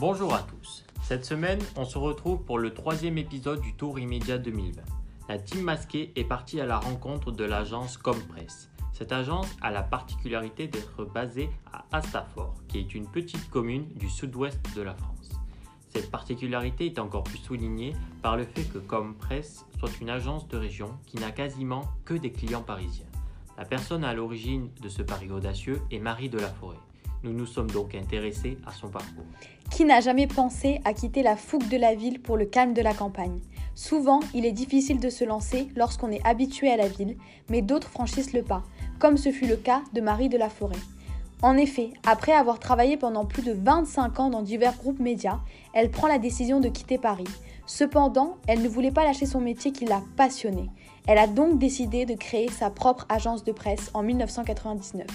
Bonjour à tous. Cette semaine, on se retrouve pour le troisième épisode du Tour Immédiat 2020. La team masquée est partie à la rencontre de l'agence Compress. Cette agence a la particularité d'être basée à Astafort, qui est une petite commune du sud-ouest de la France. Cette particularité est encore plus soulignée par le fait que Compress soit une agence de région qui n'a quasiment que des clients parisiens. La personne à l'origine de ce pari audacieux est Marie de la Forêt. Nous nous sommes donc intéressés à son parcours. Qui n'a jamais pensé à quitter la fougue de la ville pour le calme de la campagne? Souvent, il est difficile de se lancer lorsqu'on est habitué à la ville, mais d'autres franchissent le pas, comme ce fut le cas de Marie de la Forêt. En effet, après avoir travaillé pendant plus de 25 ans dans divers groupes médias, elle prend la décision de quitter Paris. Cependant, elle ne voulait pas lâcher son métier qui l'a passionnée. Elle a donc décidé de créer sa propre agence de presse en 1999.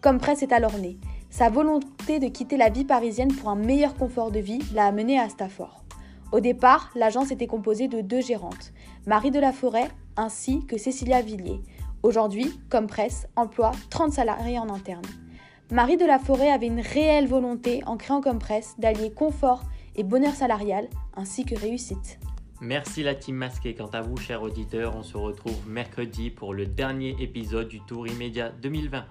Comme presse est alors née, sa volonté de quitter la vie parisienne pour un meilleur confort de vie l'a amenée à Stafford. Au départ, l'agence était composée de deux gérantes, Marie de la Forêt ainsi que Cécilia Villiers. Aujourd'hui, comme emploie 30 salariés en interne. Marie de la Forêt avait une réelle volonté, en créant comme d'allier confort et bonheur salarial, ainsi que réussite. Merci la team masquée. Quant à vous, chers auditeurs, on se retrouve mercredi pour le dernier épisode du Tour immédiat 2020.